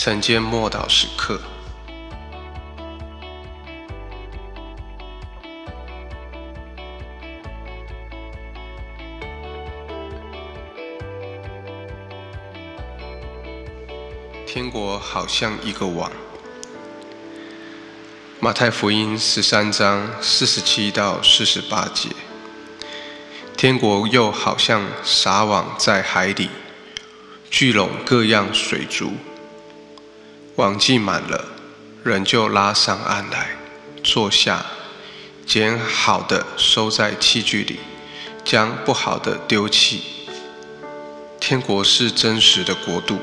晨间默祷时刻。天国好像一个网。马太福音十三章四十七到四十八节。天国又好像撒网在海底，聚拢各样水族。网系满了，人就拉上岸来，坐下，捡好的收在器具里，将不好的丢弃。天国是真实的国度。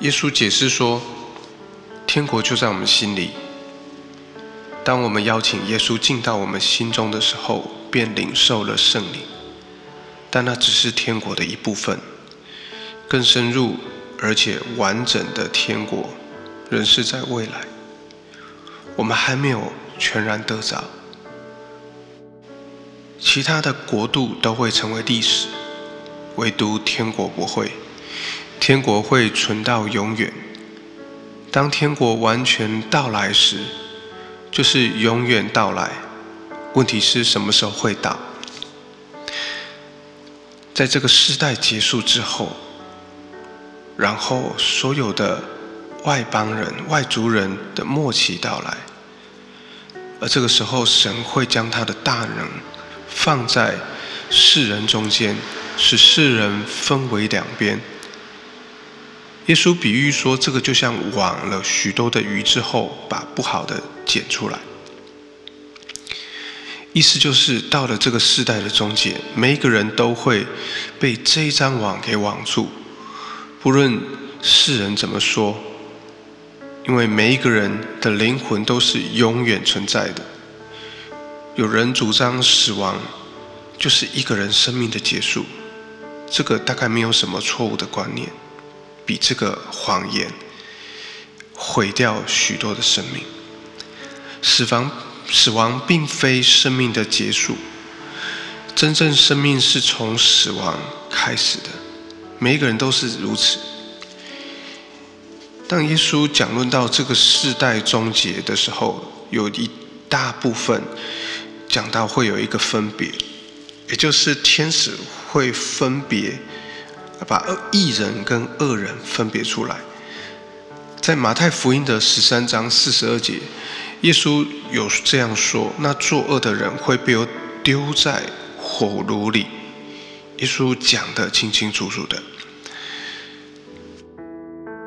耶稣解释说，天国就在我们心里。当我们邀请耶稣进到我们心中的时候，便领受了圣灵。但那只是天国的一部分，更深入而且完整的天国，仍是在未来。我们还没有全然得着，其他的国度都会成为历史，唯独天国不会。天国会存到永远。当天国完全到来时，就是永远到来，问题是什么时候会到？在这个时代结束之后，然后所有的外邦人、外族人的末期到来，而这个时候，神会将他的大能放在世人中间，使世人分为两边。耶稣比喻说，这个就像网了许多的鱼之后，把不好的捡出来。意思就是到了这个世代的终结，每一个人都会被这一张网给网住，不论世人怎么说，因为每一个人的灵魂都是永远存在的。有人主张死亡就是一个人生命的结束，这个大概没有什么错误的观念。比这个谎言毁掉许多的生命。死亡，死亡并非生命的结束，真正生命是从死亡开始的。每一个人都是如此。当耶稣讲论到这个世代终结的时候，有一大部分讲到会有一个分别，也就是天使会分别。把义人跟恶人分别出来，在马太福音的十三章四十二节，耶稣有这样说：那作恶的人会被丢在火炉里。耶稣讲的清清楚楚的，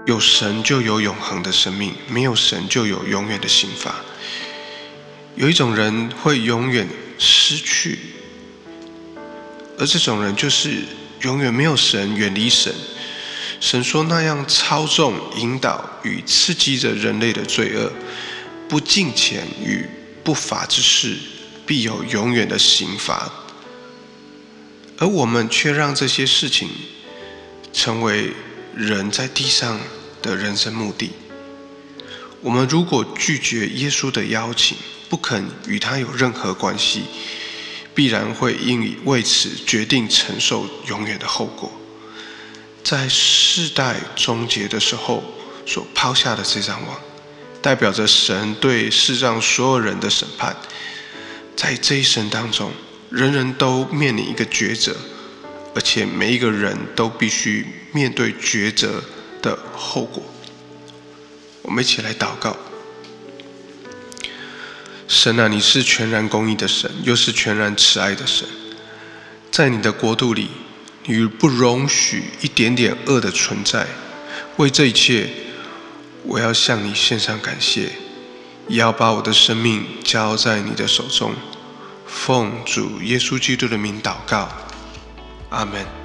有神就有永恒的生命，没有神就有永远的刑罚。有一种人会永远失去，而这种人就是。永远没有神，远离神。神说那样操纵、引导与刺激着人类的罪恶，不敬虔与不法之事，必有永远的刑罚。而我们却让这些事情成为人在地上的人生目的。我们如果拒绝耶稣的邀请，不肯与他有任何关系。必然会因为此决定承受永远的后果。在世代终结的时候所抛下的这张网，代表着神对世上所有人的审判。在这一生当中，人人都面临一个抉择，而且每一个人都必须面对抉择的后果。我们一起来祷告。神啊，你是全然公义的神，又是全然慈爱的神。在你的国度里，你不容许一点点恶的存在。为这一切，我要向你献上感谢，也要把我的生命交在你的手中。奉主耶稣基督的名祷告，Amen.